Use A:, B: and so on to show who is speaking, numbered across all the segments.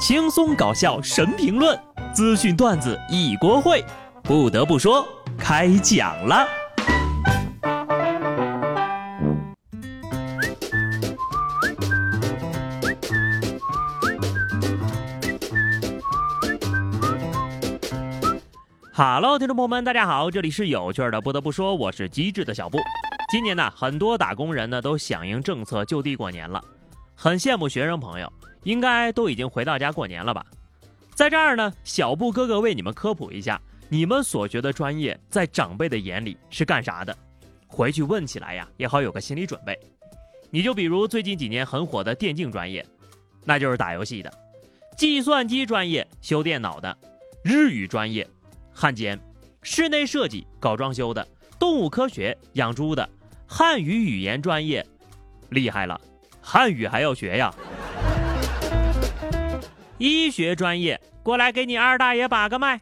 A: 轻松搞笑神评论，资讯段子一锅烩。不得不说，开讲了。Hello，听众朋友们，大家好，这里是有趣的。不得不说，我是机智的小布。今年呢，很多打工人呢都响应政策就地过年了，很羡慕学生朋友，应该都已经回到家过年了吧？在这儿呢，小布哥哥为你们科普一下，你们所学的专业在长辈的眼里是干啥的？回去问起来呀，也好有个心理准备。你就比如最近几年很火的电竞专业，那就是打游戏的；计算机专业修电脑的；日语专业。汉奸，室内设计搞装修的，动物科学养猪的，汉语语言专业，厉害了，汉语还要学呀。医学专业过来给你二大爷把个脉。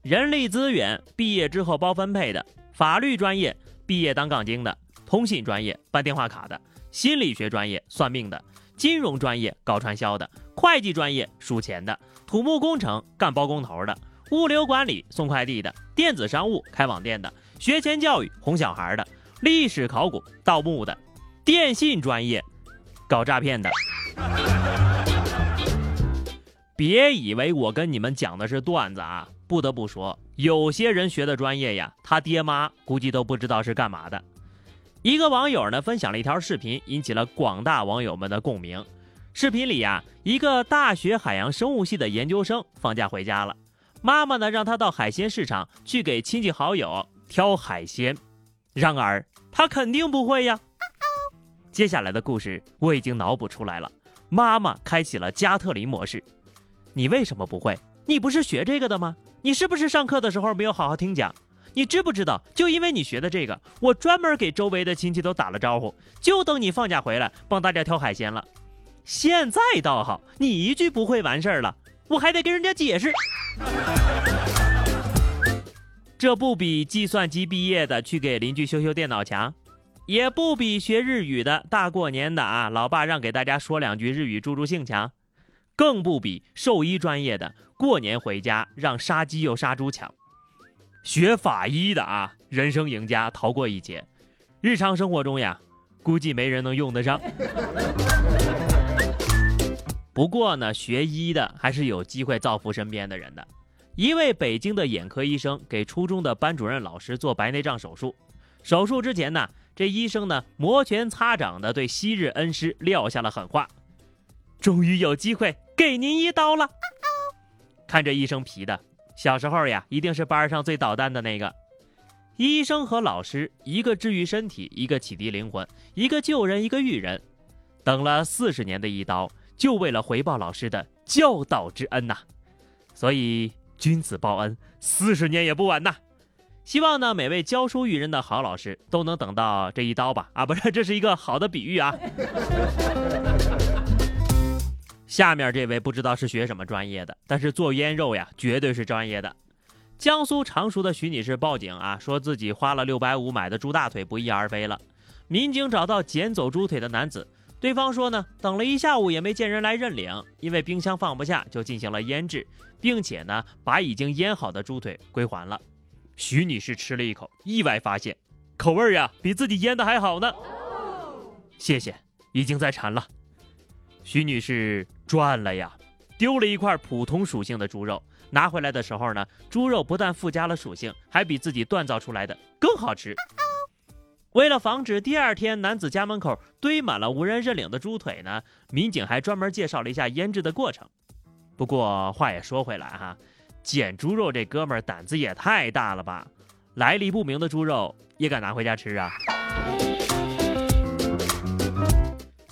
A: 人力资源毕业之后包分配的，法律专业毕业当杠精的，通信专业办电话卡的，心理学专业算命的，金融专业搞传销的，会计专业数钱的，土木工程干包工头的。物流管理送快递的，电子商务开网店的，学前教育哄小孩的，历史考古盗墓的，电信专业搞诈骗的。别以为我跟你们讲的是段子啊！不得不说，有些人学的专业呀，他爹妈估计都不知道是干嘛的。一个网友呢分享了一条视频，引起了广大网友们的共鸣。视频里呀，一个大学海洋生物系的研究生放假回家了。妈妈呢，让他到海鲜市场去给亲戚好友挑海鲜，然而他肯定不会呀。接下来的故事我已经脑补出来了，妈妈开启了加特林模式。你为什么不会？你不是学这个的吗？你是不是上课的时候没有好好听讲？你知不知道？就因为你学的这个，我专门给周围的亲戚都打了招呼，就等你放假回来帮大家挑海鲜了。现在倒好，你一句不会完事儿了。我还得跟人家解释，这不比计算机毕业的去给邻居修修电脑强，也不比学日语的大过年的啊，老爸让给大家说两句日语助助兴强，更不比兽医专业的过年回家让杀鸡又杀猪强。学法医的啊，人生赢家逃过一劫，日常生活中呀，估计没人能用得上。不过呢，学医的还是有机会造福身边的人的。一位北京的眼科医生给初中的班主任老师做白内障手术，手术之前呢，这医生呢摩拳擦掌的对昔日恩师撂下了狠话：“终于有机会给您一刀了。”看这医生皮的，小时候呀，一定是班上最捣蛋的那个。医生和老师，一个治愈身体，一个启迪灵魂，一个救人，一个育人，等了四十年的一刀。就为了回报老师的教导之恩呐，所以君子报恩，四十年也不晚呐。希望呢，每位教书育人的好老师都能等到这一刀吧。啊，不是，这是一个好的比喻啊。下面这位不知道是学什么专业的，但是做腌肉呀，绝对是专业的。江苏常熟的徐女士报警啊，说自己花了六百五买的猪大腿不翼而飞了。民警找到捡走猪腿的男子。对方说呢，等了一下午也没见人来认领，因为冰箱放不下，就进行了腌制，并且呢，把已经腌好的猪腿归还了。徐女士吃了一口，意外发现，口味呀比自己腌的还好呢。谢谢，已经在馋了。徐女士赚了呀，丢了一块普通属性的猪肉，拿回来的时候呢，猪肉不但附加了属性，还比自己锻造出来的更好吃。为了防止第二天男子家门口堆满了无人认领的猪腿呢，民警还专门介绍了一下腌制的过程。不过话也说回来哈，捡猪肉这哥们儿胆子也太大了吧？来历不明的猪肉也敢拿回家吃啊？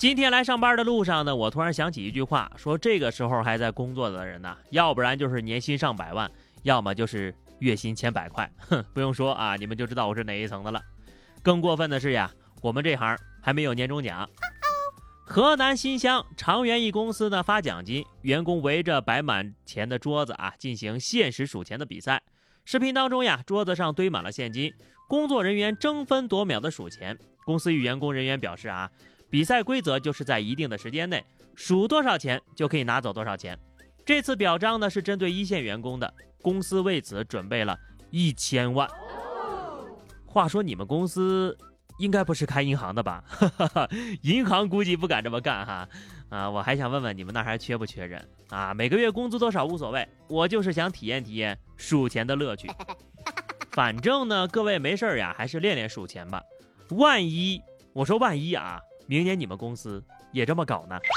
A: 今天来上班的路上呢，我突然想起一句话，说这个时候还在工作的人呢，要不然就是年薪上百万，要么就是月薪千百块。哼，不用说啊，你们就知道我是哪一层的了。更过分的是呀，我们这行还没有年终奖。河南新乡长源一公司呢发奖金，员工围着摆满钱的桌子啊进行限时数钱的比赛。视频当中呀，桌子上堆满了现金，工作人员争分夺秒的数钱。公司与员工人员表示啊，比赛规则就是在一定的时间内数多少钱就可以拿走多少钱。这次表彰呢是针对一线员工的，公司为此准备了一千万。话说你们公司应该不是开银行的吧？银行估计不敢这么干哈。啊，我还想问问你们那还缺不缺人啊？每个月工资多少无所谓，我就是想体验体验数钱的乐趣。反正呢，各位没事儿呀，还是练练数钱吧。万一我说万一啊，明年你们公司也这么搞呢？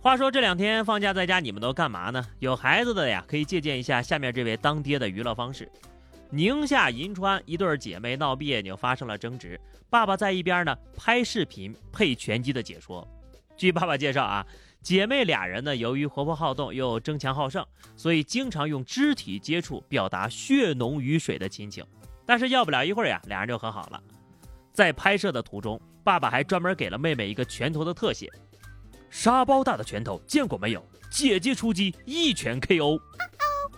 A: 话说这两天放假在家，你们都干嘛呢？有孩子的呀，可以借鉴一下下面这位当爹的娱乐方式。宁夏银川一对姐妹闹别扭，发生了争执。爸爸在一边呢，拍视频配拳击的解说。据爸爸介绍啊，姐妹俩人呢，由于活泼好动又争强好胜，所以经常用肢体接触表达血浓于水的亲情。但是要不了一会儿呀，俩人就和好了。在拍摄的途中，爸爸还专门给了妹妹一个拳头的特写，沙包大的拳头见过没有？姐姐出击一拳 KO。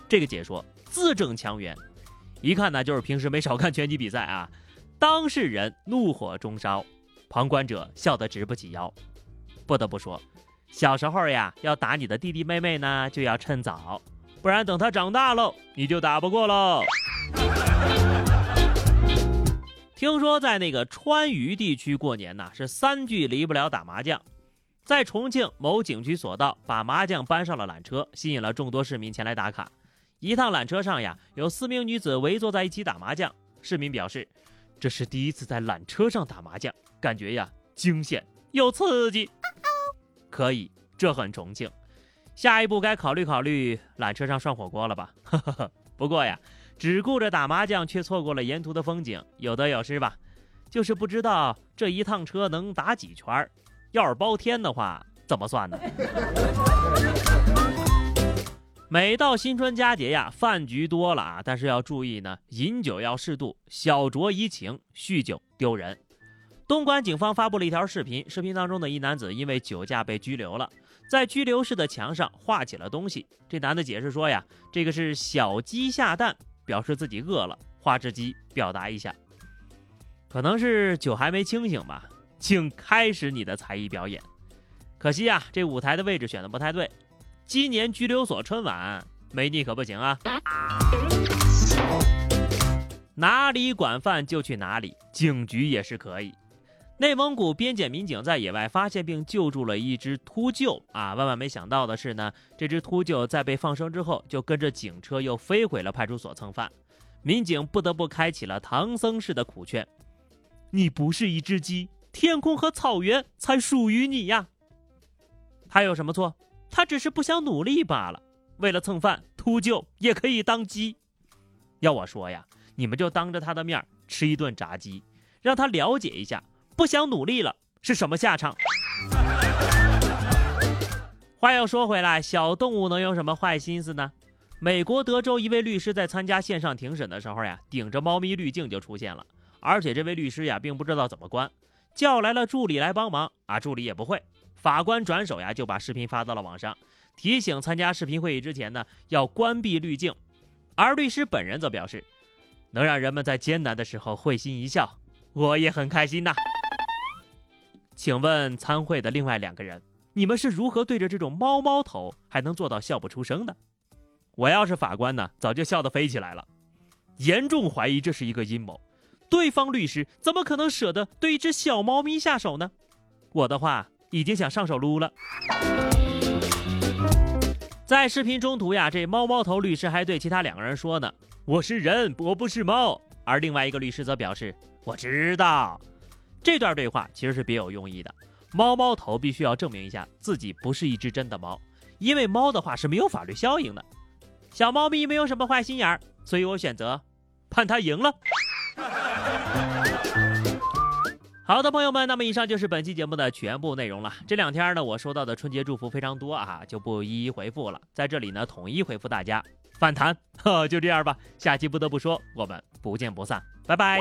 A: 这个解说字正腔圆。一看呢，就是平时没少看拳击比赛啊！当事人怒火中烧，旁观者笑得直不起腰。不得不说，小时候呀，要打你的弟弟妹妹呢，就要趁早，不然等他长大喽，你就打不过喽。听说在那个川渝地区过年呐，是三句离不了打麻将。在重庆某景区索道，把麻将搬上了缆车，吸引了众多市民前来打卡。一趟缆车上呀，有四名女子围坐在一起打麻将。市民表示，这是第一次在缆车上打麻将，感觉呀惊险又刺激。可以，这很重庆。下一步该考虑考虑缆车上涮火锅了吧？不过呀，只顾着打麻将，却错过了沿途的风景，有得有失吧。就是不知道这一趟车能打几圈要是包天的话，怎么算呢？每到新春佳节呀，饭局多了啊，但是要注意呢，饮酒要适度，小酌怡情，酗酒丢人。东莞警方发布了一条视频，视频当中的一男子因为酒驾被拘留了，在拘留室的墙上画起了东西。这男的解释说呀，这个是小鸡下蛋，表示自己饿了，画只鸡表达一下。可能是酒还没清醒吧，请开始你的才艺表演。可惜啊，这舞台的位置选的不太对。今年拘留所春晚没你可不行啊！哪里管饭就去哪里，警局也是可以。内蒙古边检民警在野外发现并救助了一只秃鹫啊！万万没想到的是呢，这只秃鹫在被放生之后，就跟着警车又飞回了派出所蹭饭。民警不得不开启了唐僧式的苦劝：“你不是一只鸡，天空和草原才属于你呀！”他有什么错？他只是不想努力罢了。为了蹭饭，秃鹫也可以当鸡。要我说呀，你们就当着他的面吃一顿炸鸡，让他了解一下不想努力了是什么下场。话又说回来，小动物能有什么坏心思呢？美国德州一位律师在参加线上庭审的时候呀，顶着猫咪滤镜就出现了，而且这位律师呀并不知道怎么关，叫来了助理来帮忙啊，助理也不会。法官转手呀，就把视频发到了网上，提醒参加视频会议之前呢，要关闭滤镜。而律师本人则表示，能让人们在艰难的时候会心一笑，我也很开心呐。请问参会的另外两个人，你们是如何对着这种猫猫头还能做到笑不出声的？我要是法官呢，早就笑得飞起来了。严重怀疑这是一个阴谋，对方律师怎么可能舍得对一只小猫咪下手呢？我的话。已经想上手撸了。在视频中途呀，这猫猫头律师还对其他两个人说呢：“我是人，我不是猫。”而另外一个律师则表示：“我知道。”这段对话其实是别有用意的。猫猫头必须要证明一下自己不是一只真的猫，因为猫的话是没有法律效应的。小猫咪没有什么坏心眼儿，所以我选择判他赢了。好的，朋友们，那么以上就是本期节目的全部内容了。这两天呢，我收到的春节祝福非常多啊，就不一一回复了。在这里呢，统一回复大家。反弹呵，就这样吧。下期不得不说，我们不见不散，拜拜。